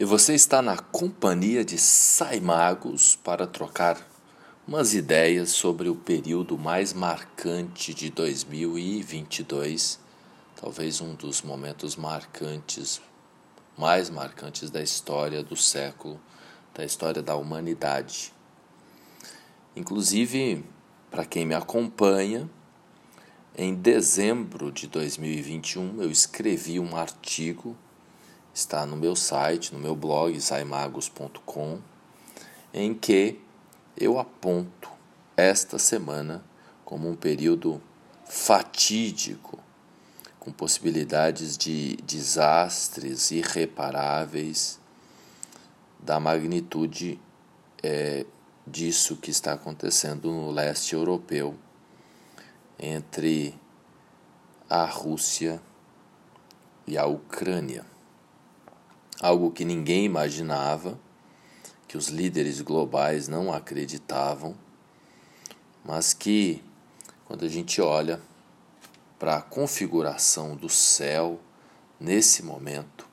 E você está na companhia de Saimagos para trocar umas ideias sobre o período mais marcante de 2022, talvez um dos momentos marcantes, mais marcantes da história do século, da história da humanidade. Inclusive, para quem me acompanha, em dezembro de 2021 eu escrevi um artigo está no meu site, no meu blog saimagos.com, em que eu aponto esta semana como um período fatídico, com possibilidades de desastres irreparáveis da magnitude é, disso que está acontecendo no leste europeu entre a Rússia e a Ucrânia algo que ninguém imaginava, que os líderes globais não acreditavam, mas que, quando a gente olha para a configuração do céu nesse momento,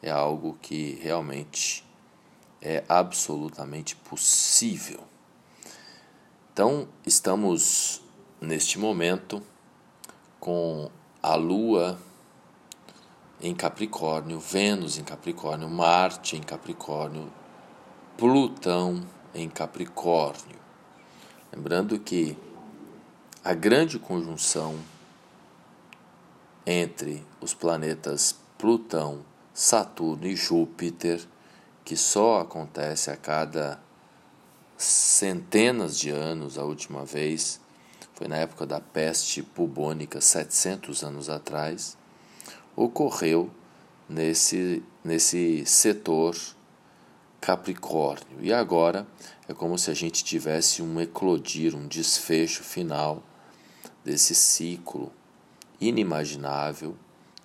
é algo que realmente é absolutamente possível. Então, estamos neste momento com a Lua em Capricórnio, Vênus em Capricórnio, Marte em Capricórnio, Plutão em Capricórnio. Lembrando que a grande conjunção entre os planetas Plutão, Saturno e Júpiter, que só acontece a cada centenas de anos, a última vez foi na época da peste bubônica, 700 anos atrás ocorreu nesse, nesse setor Capricórnio. E agora é como se a gente tivesse um eclodir, um desfecho final desse ciclo inimaginável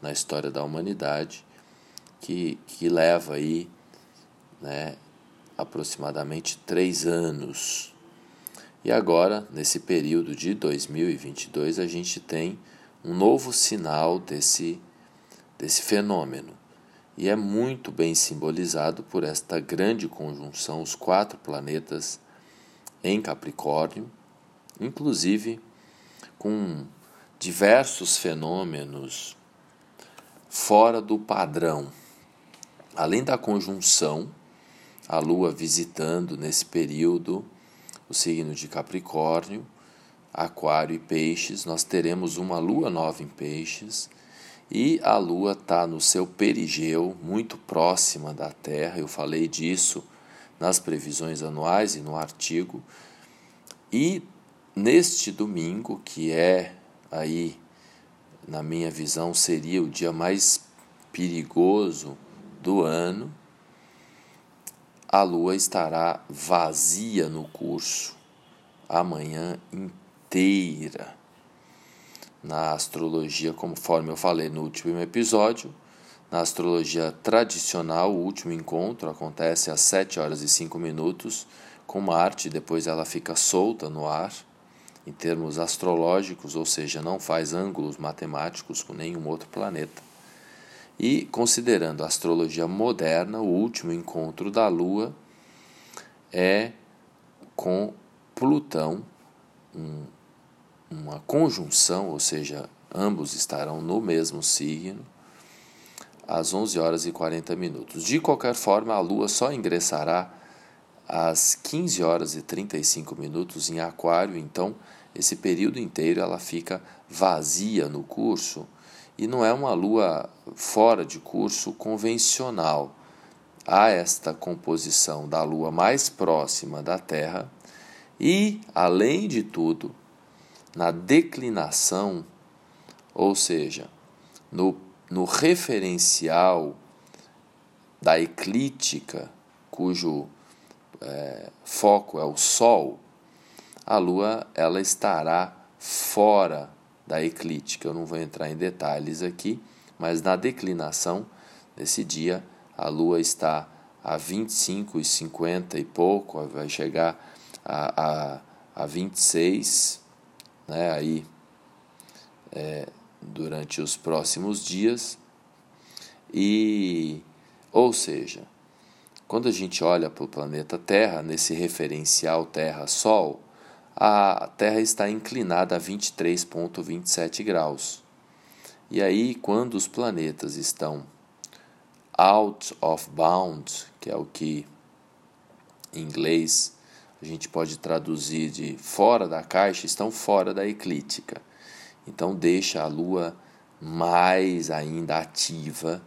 na história da humanidade que, que leva aí né, aproximadamente três anos. E agora, nesse período de 2022, a gente tem um novo sinal desse desse fenômeno e é muito bem simbolizado por esta grande conjunção, os quatro planetas em Capricórnio, inclusive com diversos fenômenos fora do padrão. Além da conjunção, a Lua visitando nesse período o signo de Capricórnio, Aquário e Peixes, nós teremos uma Lua nova em Peixes e a Lua está no seu perigeu, muito próxima da Terra. Eu falei disso nas previsões anuais e no artigo. E neste domingo, que é aí, na minha visão, seria o dia mais perigoso do ano, a Lua estará vazia no curso amanhã inteira na astrologia, conforme eu falei no último episódio. Na astrologia tradicional, o último encontro acontece às 7 horas e 5 minutos com Marte, depois ela fica solta no ar, em termos astrológicos, ou seja, não faz ângulos matemáticos com nenhum outro planeta. E considerando a astrologia moderna, o último encontro da Lua é com Plutão, um uma conjunção, ou seja, ambos estarão no mesmo signo, às 11 horas e 40 minutos. De qualquer forma, a Lua só ingressará às 15 horas e 35 minutos em Aquário, então esse período inteiro ela fica vazia no curso e não é uma lua fora de curso convencional. Há esta composição da lua mais próxima da Terra e, além de tudo, na declinação, ou seja, no, no referencial da eclíptica, cujo é, foco é o Sol, a Lua ela estará fora da eclíptica. Eu não vou entrar em detalhes aqui, mas na declinação, nesse dia, a Lua está a 25 e 50 e pouco, vai chegar a, a, a 26 né, aí é, durante os próximos dias e ou seja quando a gente olha para o planeta Terra, nesse referencial Terra-Sol, a Terra está inclinada a 23,27 graus. E aí, quando os planetas estão out of bound, que é o que em inglês a gente pode traduzir de fora da caixa, estão fora da eclíptica. Então deixa a Lua mais ainda ativa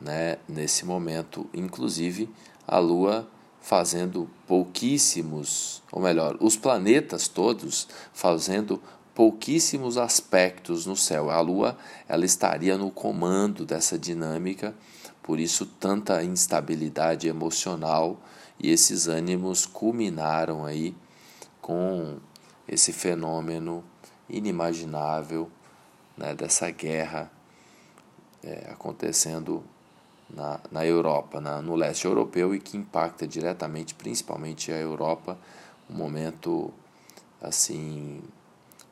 né, nesse momento, inclusive a Lua fazendo pouquíssimos, ou melhor, os planetas todos fazendo pouquíssimos aspectos no céu. A Lua ela estaria no comando dessa dinâmica, por isso tanta instabilidade emocional e esses ânimos culminaram aí com esse fenômeno inimaginável né, dessa guerra é, acontecendo na, na Europa, na, no leste europeu e que impacta diretamente, principalmente a Europa, um momento assim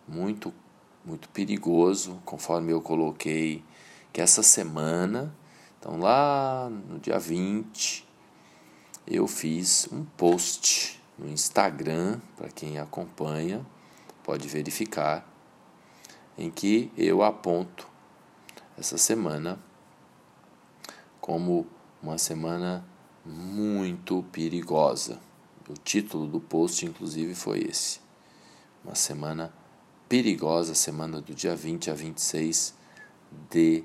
muito muito perigoso, conforme eu coloquei que essa semana, então lá no dia 20, eu fiz um post no Instagram, para quem acompanha, pode verificar, em que eu aponto essa semana como uma semana muito perigosa. O título do post, inclusive, foi esse: Uma semana perigosa, semana do dia 20 a 26 de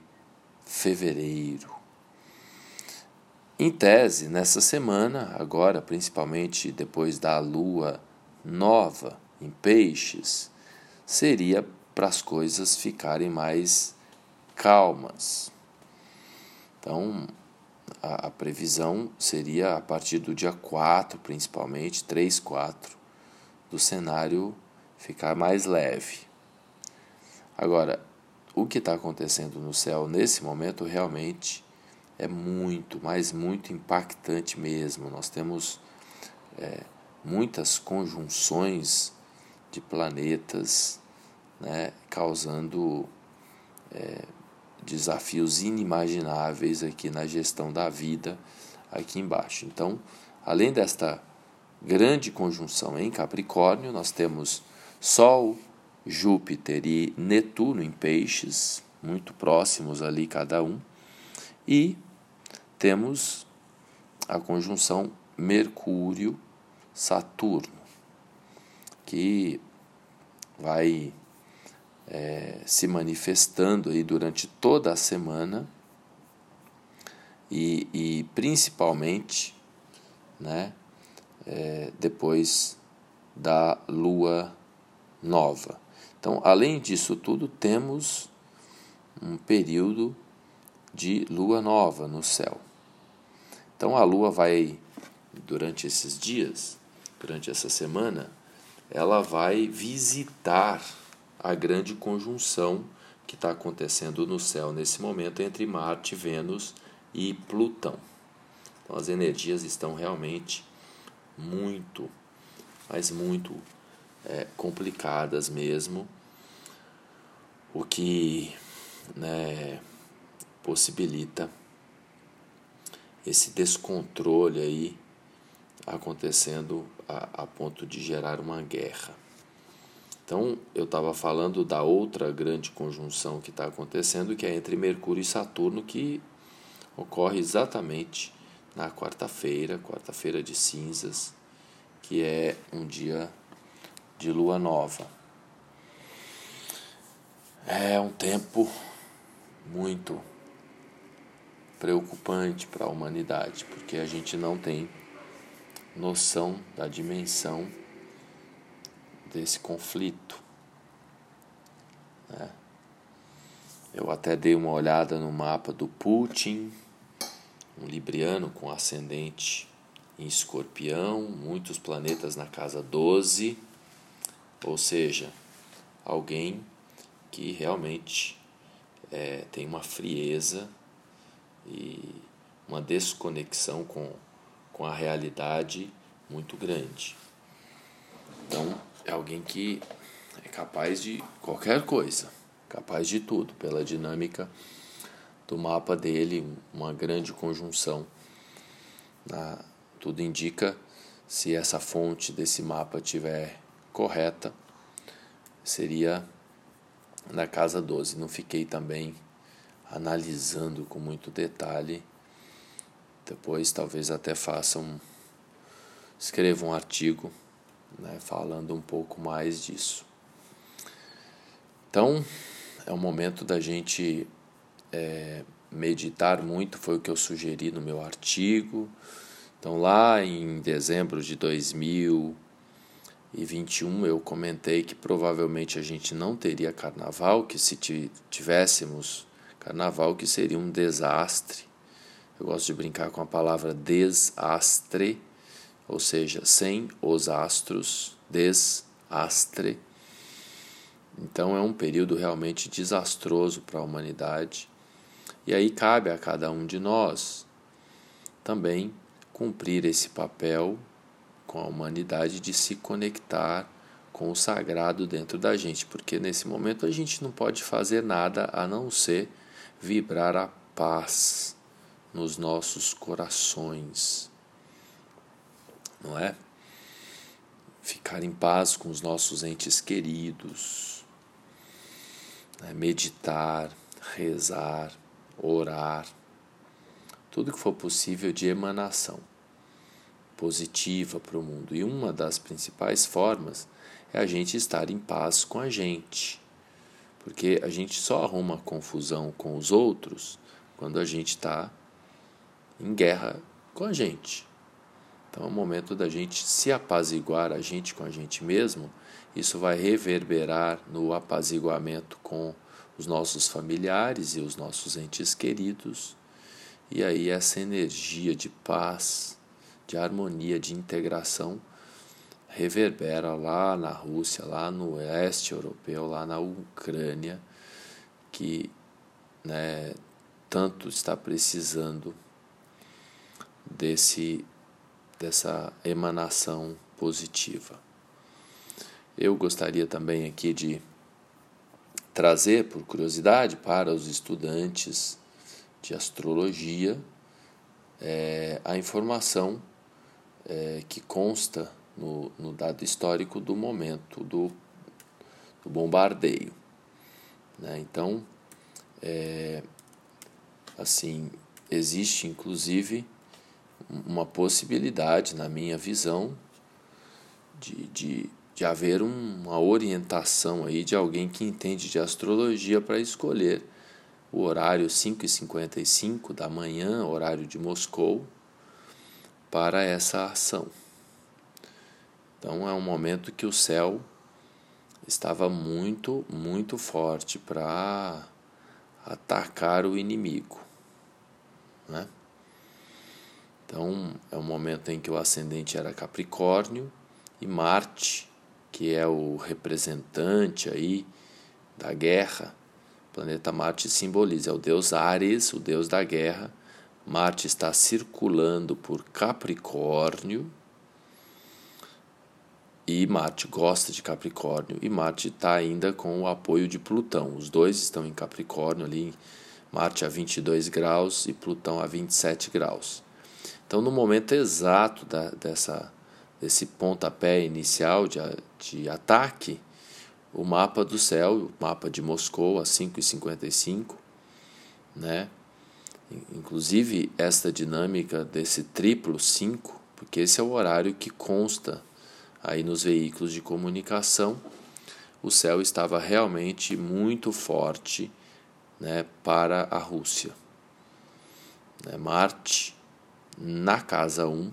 fevereiro. Em tese, nessa semana, agora, principalmente depois da lua nova em Peixes, seria para as coisas ficarem mais calmas. Então, a, a, previsão seria a partir do dia 4, principalmente, 3, 4, do cenário ficar mais leve. Agora, o que está acontecendo no céu nesse momento realmente é muito, mas muito impactante mesmo. Nós temos é, muitas conjunções de planetas né, causando é, desafios inimagináveis aqui na gestão da vida aqui embaixo. Então, além desta grande conjunção em Capricórnio, nós temos Sol, Júpiter e Netuno em Peixes, muito próximos ali cada um, e temos a conjunção Mercúrio-Saturno, que vai é, se manifestando aí durante toda a semana e, e principalmente né, é, depois da lua nova. Então, além disso tudo, temos um período de lua nova no céu. Então, a lua vai, durante esses dias, durante essa semana, ela vai visitar a grande conjunção que está acontecendo no céu nesse momento entre Marte, Vênus e Plutão. Então as energias estão realmente muito, mas muito é, complicadas mesmo, o que né, possibilita esse descontrole aí acontecendo a, a ponto de gerar uma guerra. Então, eu estava falando da outra grande conjunção que está acontecendo, que é entre Mercúrio e Saturno, que ocorre exatamente na quarta-feira, quarta-feira de cinzas, que é um dia de lua nova. É um tempo muito preocupante para a humanidade, porque a gente não tem noção da dimensão desse conflito. Né? Eu até dei uma olhada no mapa do Putin, um libriano com ascendente em escorpião, muitos planetas na casa 12, ou seja, alguém que realmente é, tem uma frieza e uma desconexão com, com a realidade muito grande. Então, é alguém que é capaz de qualquer coisa, capaz de tudo, pela dinâmica do mapa dele, uma grande conjunção tudo indica, se essa fonte desse mapa tiver correta, seria na casa 12. Não fiquei também analisando com muito detalhe. Depois talvez até faça um escreva um artigo né, falando um pouco mais disso. Então é o momento da gente é, meditar muito, foi o que eu sugeri no meu artigo. Então lá em dezembro de 2000 e 21 eu comentei que provavelmente a gente não teria carnaval, que se tivéssemos carnaval que seria um desastre. Eu gosto de brincar com a palavra desastre, ou seja, sem os astros, desastre. Então é um período realmente desastroso para a humanidade. E aí cabe a cada um de nós também cumprir esse papel com a humanidade de se conectar com o sagrado dentro da gente, porque nesse momento a gente não pode fazer nada a não ser vibrar a paz nos nossos corações, não é? Ficar em paz com os nossos entes queridos, né? meditar, rezar, orar, tudo que for possível de emanação positiva para o mundo. E uma das principais formas é a gente estar em paz com a gente. Porque a gente só arruma confusão com os outros quando a gente está em guerra com a gente. Então é o momento da gente se apaziguar a gente com a gente mesmo. Isso vai reverberar no apaziguamento com os nossos familiares e os nossos entes queridos. E aí essa energia de paz de harmonia, de integração, reverbera lá na Rússia, lá no oeste europeu, lá na Ucrânia, que né, tanto está precisando desse dessa emanação positiva. Eu gostaria também aqui de trazer, por curiosidade, para os estudantes de astrologia é, a informação é, que consta no, no, dado histórico do momento do, do bombardeio. Né? Então, é, assim, existe inclusive uma possibilidade, na minha visão, de, de, de haver uma orientação aí de alguém que entende de astrologia para escolher o horário 5h55 da manhã, horário de Moscou, para essa ação. Então é um momento que o céu estava muito, muito forte para atacar o inimigo. Né? Então é um momento em que o ascendente era Capricórnio e Marte, que é o representante aí da guerra, o planeta Marte simboliza é o deus Ares, o deus da guerra, Marte está circulando por Capricórnio e Marte gosta de Capricórnio e Marte está ainda com o apoio de Plutão. Os dois estão em Capricórnio ali, Marte a 22 graus e Plutão a 27 graus. Então, no momento exato da, dessa, desse pontapé inicial de, de ataque, o mapa do céu, o mapa de Moscou a 5h55, né? Inclusive, esta dinâmica desse triplo 5, porque esse é o horário que consta aí nos veículos de comunicação, o céu estava realmente muito forte né, para a Rússia. Né, Marte na casa 1,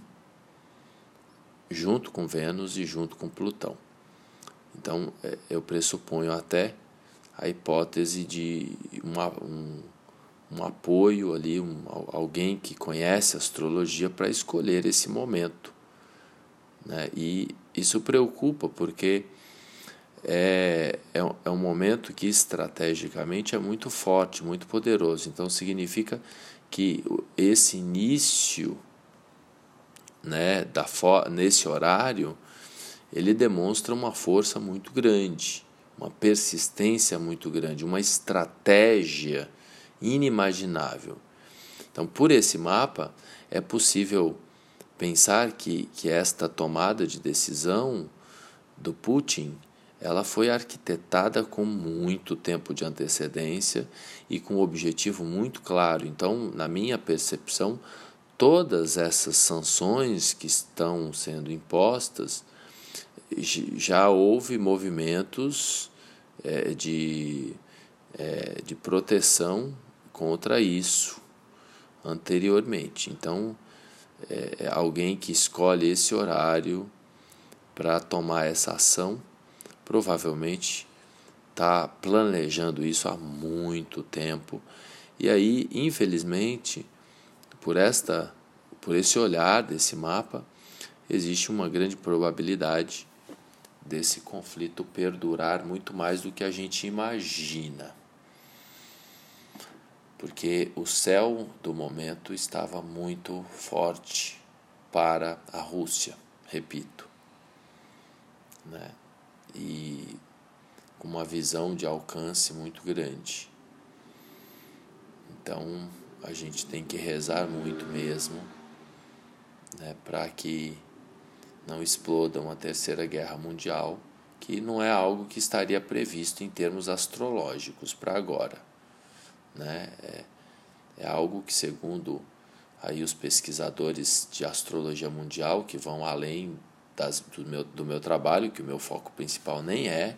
junto com Vênus e junto com Plutão. Então, é, eu pressuponho até a hipótese de uma, um um apoio ali, um, alguém que conhece astrologia para escolher esse momento. Né? E isso preocupa porque é, é, é um momento que estrategicamente é muito forte, muito poderoso. Então significa que esse início né, da nesse horário ele demonstra uma força muito grande, uma persistência muito grande, uma estratégia inimaginável. Então, por esse mapa, é possível pensar que, que esta tomada de decisão do Putin ela foi arquitetada com muito tempo de antecedência e com um objetivo muito claro. Então, na minha percepção, todas essas sanções que estão sendo impostas, já houve movimentos é, de, é, de proteção contra isso anteriormente. Então, é, é alguém que escolhe esse horário para tomar essa ação provavelmente está planejando isso há muito tempo. E aí, infelizmente, por esta por esse olhar desse mapa, existe uma grande probabilidade desse conflito perdurar muito mais do que a gente imagina. Porque o céu do momento estava muito forte para a Rússia, repito. Né? e com uma visão de alcance muito grande. Então a gente tem que rezar muito mesmo né, para que não exploda uma terceira guerra mundial, que não é algo que estaria previsto em termos astrológicos para agora. Né? É, é algo que, segundo aí os pesquisadores de astrologia mundial, que vão além das, do, meu, do meu trabalho, que o meu foco principal nem é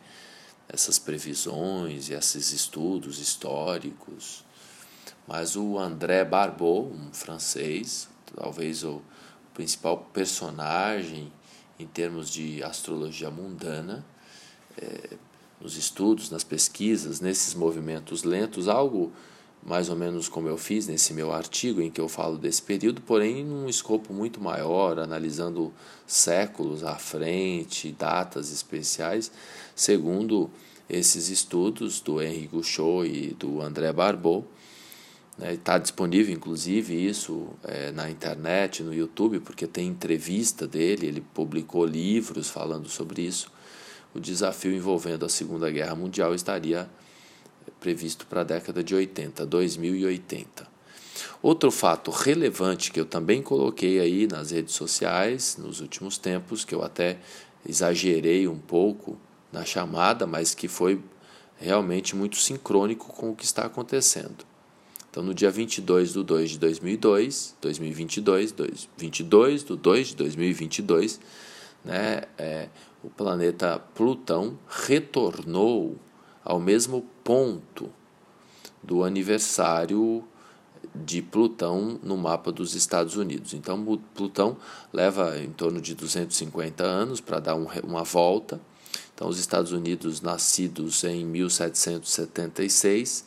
essas previsões e esses estudos históricos. Mas o André Barbeau, um francês, talvez o principal personagem em termos de astrologia mundana, é, nos estudos, nas pesquisas, nesses movimentos lentos, algo mais ou menos como eu fiz nesse meu artigo em que eu falo desse período, porém num escopo muito maior, analisando séculos à frente, datas especiais, segundo esses estudos do Henri Gouchot e do André. Está né, disponível, inclusive, isso é, na internet, no YouTube, porque tem entrevista dele, ele publicou livros falando sobre isso. O desafio envolvendo a Segunda Guerra Mundial estaria previsto para a década de 80, 2080. Outro fato relevante que eu também coloquei aí nas redes sociais nos últimos tempos, que eu até exagerei um pouco na chamada, mas que foi realmente muito sincrônico com o que está acontecendo. Então, no dia 22 de 2 de 2002, 2022, 22 de 2 de 2022, né, é, o planeta Plutão retornou ao mesmo ponto do aniversário de Plutão no mapa dos Estados Unidos. Então, Plutão leva em torno de 250 anos para dar um, uma volta. Então, os Estados Unidos, nascidos em 1776,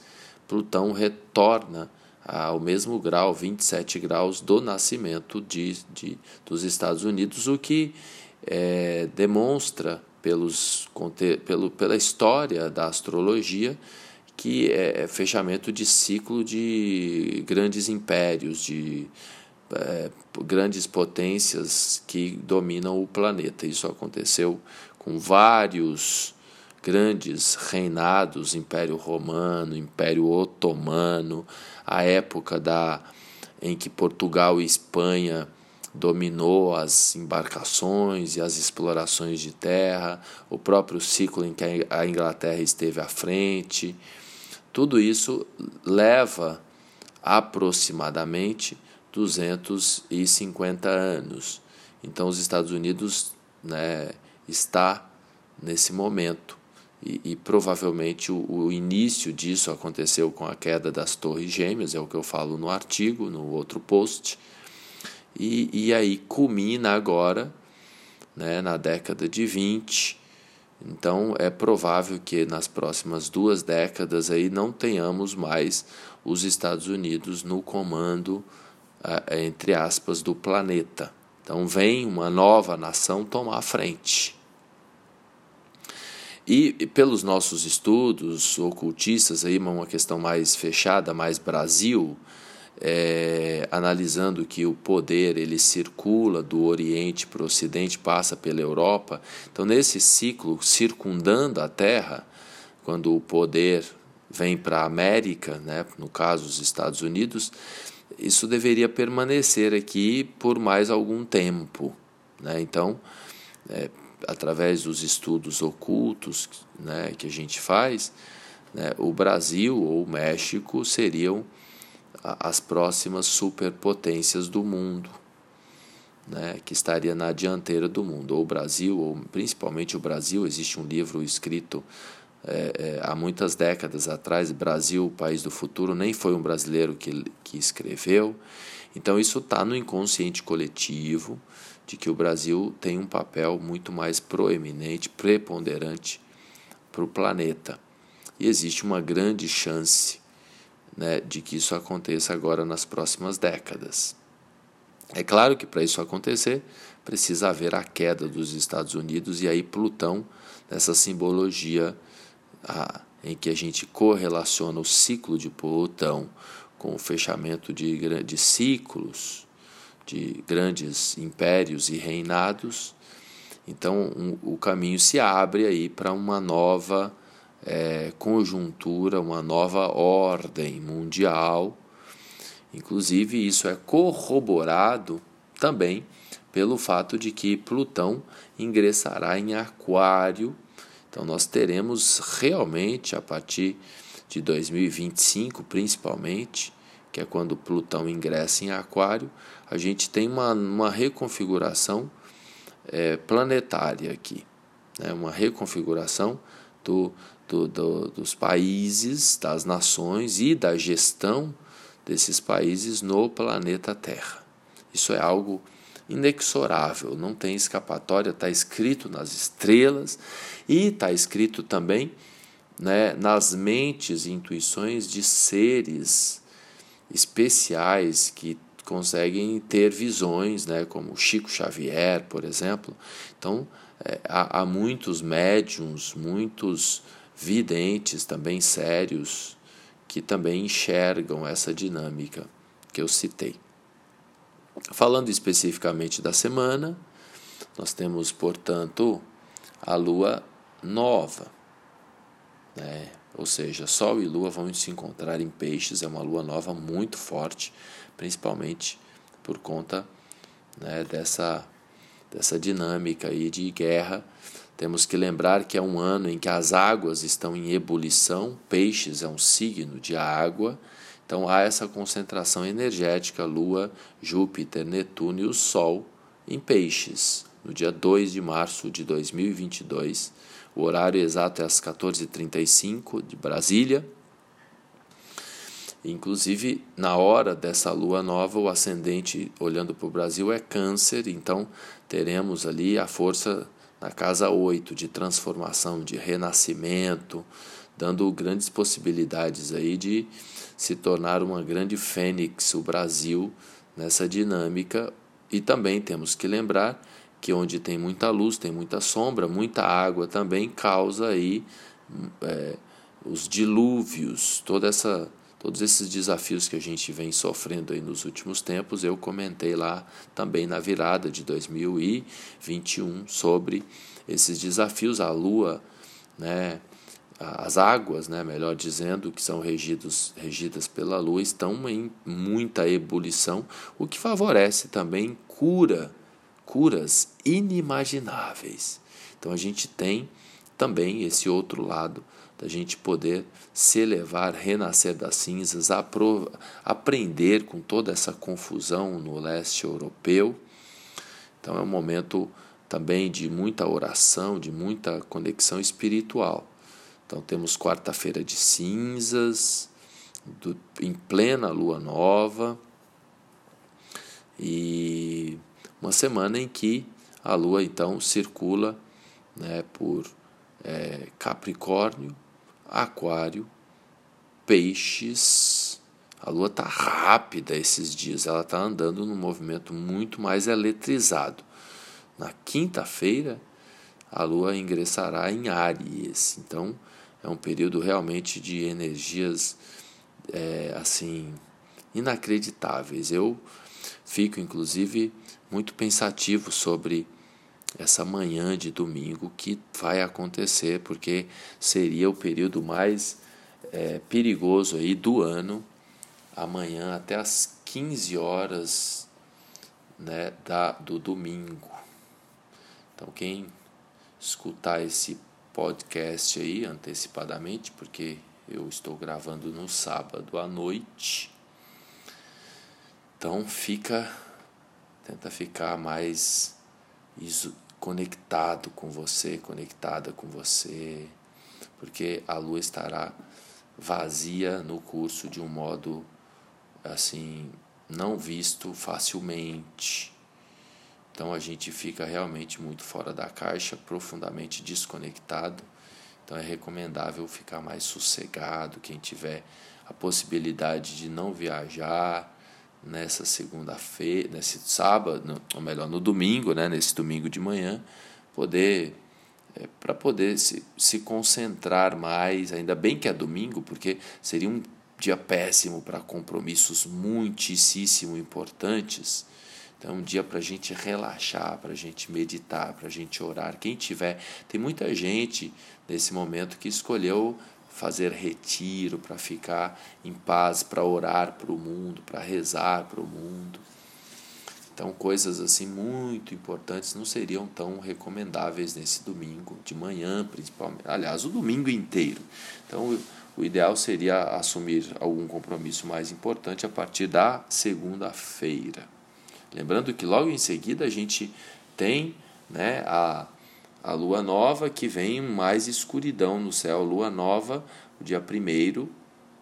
Plutão retorna ao mesmo grau, 27 graus, do nascimento de, de, dos Estados Unidos, o que é, demonstra pelos, pelo, pela história da astrologia, que é fechamento de ciclo de grandes impérios, de é, grandes potências que dominam o planeta. Isso aconteceu com vários grandes reinados, Império Romano, Império Otomano, a época da em que Portugal e Espanha dominou as embarcações e as explorações de terra, o próprio ciclo em que a Inglaterra esteve à frente. Tudo isso leva aproximadamente 250 anos. Então, os Estados Unidos né, está nesse momento. E, e provavelmente o, o, início disso aconteceu com a queda das Torres Gêmeas, é o que eu falo no artigo, no outro post e, e aí culmina agora né, na década de 20. Então é provável que nas próximas duas décadas aí não tenhamos mais os Estados Unidos no comando, entre aspas, do planeta. Então vem uma nova nação tomar a frente. E pelos nossos estudos ocultistas, aí uma questão mais fechada, mais Brasil, é, analisando que o poder ele circula do Oriente para o Ocidente, passa pela Europa. Então, nesse ciclo circundando a Terra, quando o poder vem para a América, né, no caso os Estados Unidos, isso deveria permanecer aqui por mais algum tempo. Né? Então, é, através dos estudos ocultos né, que a gente faz, né, o Brasil ou o México seriam as próximas superpotências do mundo, né, que estaria na dianteira do mundo. Ou o Brasil, ou principalmente o Brasil, existe um livro escrito é, é, há muitas décadas atrás, Brasil, o país do futuro, nem foi um brasileiro que, que escreveu. Então isso está no inconsciente coletivo de que o Brasil tem um papel muito mais proeminente, preponderante para o planeta. E existe uma grande chance né, de que isso aconteça agora nas próximas décadas. É claro que para isso acontecer, precisa haver a queda dos Estados Unidos e aí Plutão, nessa simbologia em que a gente correlaciona o ciclo de Plutão com o fechamento de, de ciclos, de grandes impérios e reinados. Então, um, o caminho se abre aí para uma nova é, conjuntura, uma nova ordem mundial. Inclusive, isso é corroborado também pelo fato de que Plutão ingressará em Aquário. Então, nós teremos realmente, a partir de 2025, principalmente, que é quando Plutão ingressa em Aquário, a gente tem uma, uma reconfiguração é, planetária aqui, né? uma reconfiguração do, do, do, dos países, das nações e da gestão desses países no planeta Terra. Isso é algo inexorável, não tem escapatória, está escrito nas estrelas e está escrito também né, nas mentes e intuições de seres especiais que conseguem ter visões, né, como Chico Xavier, por exemplo. Então, é, há, há muitos médiums, muitos videntes também sérios que também enxergam essa dinâmica que eu citei. Falando especificamente da semana, nós temos, portanto, a lua nova, né? ou seja, Sol e Lua vão se encontrar em Peixes, é uma lua nova muito forte, principalmente por conta né, dessa, dessa dinâmica aí de guerra. Temos que lembrar que é um ano em que as águas estão em ebulição, Peixes é um signo de água, então há essa concentração energética, Lua, Júpiter, Netuno e o Sol em Peixes, no dia 2 de março de 2022 o horário exato é às 14h35 de Brasília. Inclusive, na hora dessa lua nova, o ascendente olhando para o Brasil é Câncer, então teremos ali a força na casa 8 de transformação, de renascimento, dando grandes possibilidades aí de se tornar uma grande fênix o Brasil nessa dinâmica. E também temos que lembrar que onde tem muita luz, tem muita sombra, muita água também causa aí é, os dilúvios, toda essa, todos esses desafios que a gente vem sofrendo aí nos últimos tempos, eu comentei lá também na virada de 2021 sobre esses desafios, a lua, né, as águas, né, melhor dizendo, que são regidos, regidas pela lua, estão em muita ebulição, o que favorece também cura curas inimagináveis. Então a gente tem também esse outro lado da gente poder se elevar, renascer das cinzas, aprender com toda essa confusão no leste europeu. Então é um momento também de muita oração, de muita conexão espiritual. Então temos quarta-feira de cinzas, do, em plena lua nova, e uma semana em que a Lua então circula né, por é, Capricórnio, Aquário, Peixes. A Lua está rápida esses dias, ela está andando num movimento muito mais eletrizado. Na quinta-feira, a Lua ingressará em Áries, então é um período realmente de energias é, assim inacreditáveis. Eu fico inclusive muito pensativo sobre essa manhã de domingo que vai acontecer, porque seria o período mais é, perigoso aí do ano amanhã até as 15 horas né, da, do domingo. Então, quem escutar esse podcast aí antecipadamente, porque eu estou gravando no sábado à noite. Então fica, tenta ficar mais conectado com você, conectada com você, porque a lua estará vazia no curso de um modo assim não visto facilmente. Então a gente fica realmente muito fora da caixa, profundamente desconectado. Então é recomendável ficar mais sossegado, quem tiver a possibilidade de não viajar nessa segunda-feira, nesse sábado, ou melhor, no domingo, né, nesse domingo de manhã, poder é, para poder se, se concentrar mais, ainda bem que é domingo, porque seria um dia péssimo para compromissos muitíssimo importantes então, um dia para a gente relaxar, para a gente meditar, para a gente orar. Quem tiver, tem muita gente nesse momento que escolheu fazer retiro para ficar em paz, para orar para o mundo, para rezar para o mundo. Então, coisas assim muito importantes não seriam tão recomendáveis nesse domingo, de manhã principalmente. Aliás, o domingo inteiro. Então, o ideal seria assumir algum compromisso mais importante a partir da segunda-feira. Lembrando que logo em seguida a gente tem né, a, a lua nova que vem mais escuridão no céu. Lua nova, o dia primeiro,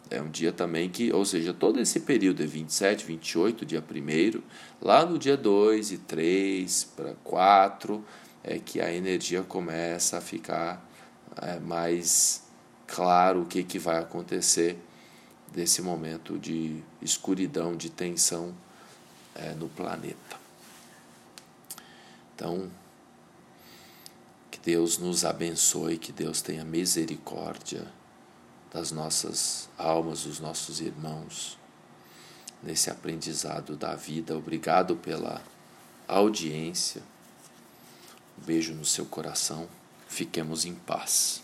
é um dia também que, ou seja, todo esse período é 27, 28, dia primeiro, lá no dia 2 e 3 para 4 é que a energia começa a ficar é, mais claro o que, que vai acontecer desse momento de escuridão, de tensão é, no planeta. Então, Deus nos abençoe, que Deus tenha misericórdia das nossas almas, dos nossos irmãos, nesse aprendizado da vida. Obrigado pela audiência. Um beijo no seu coração. Fiquemos em paz.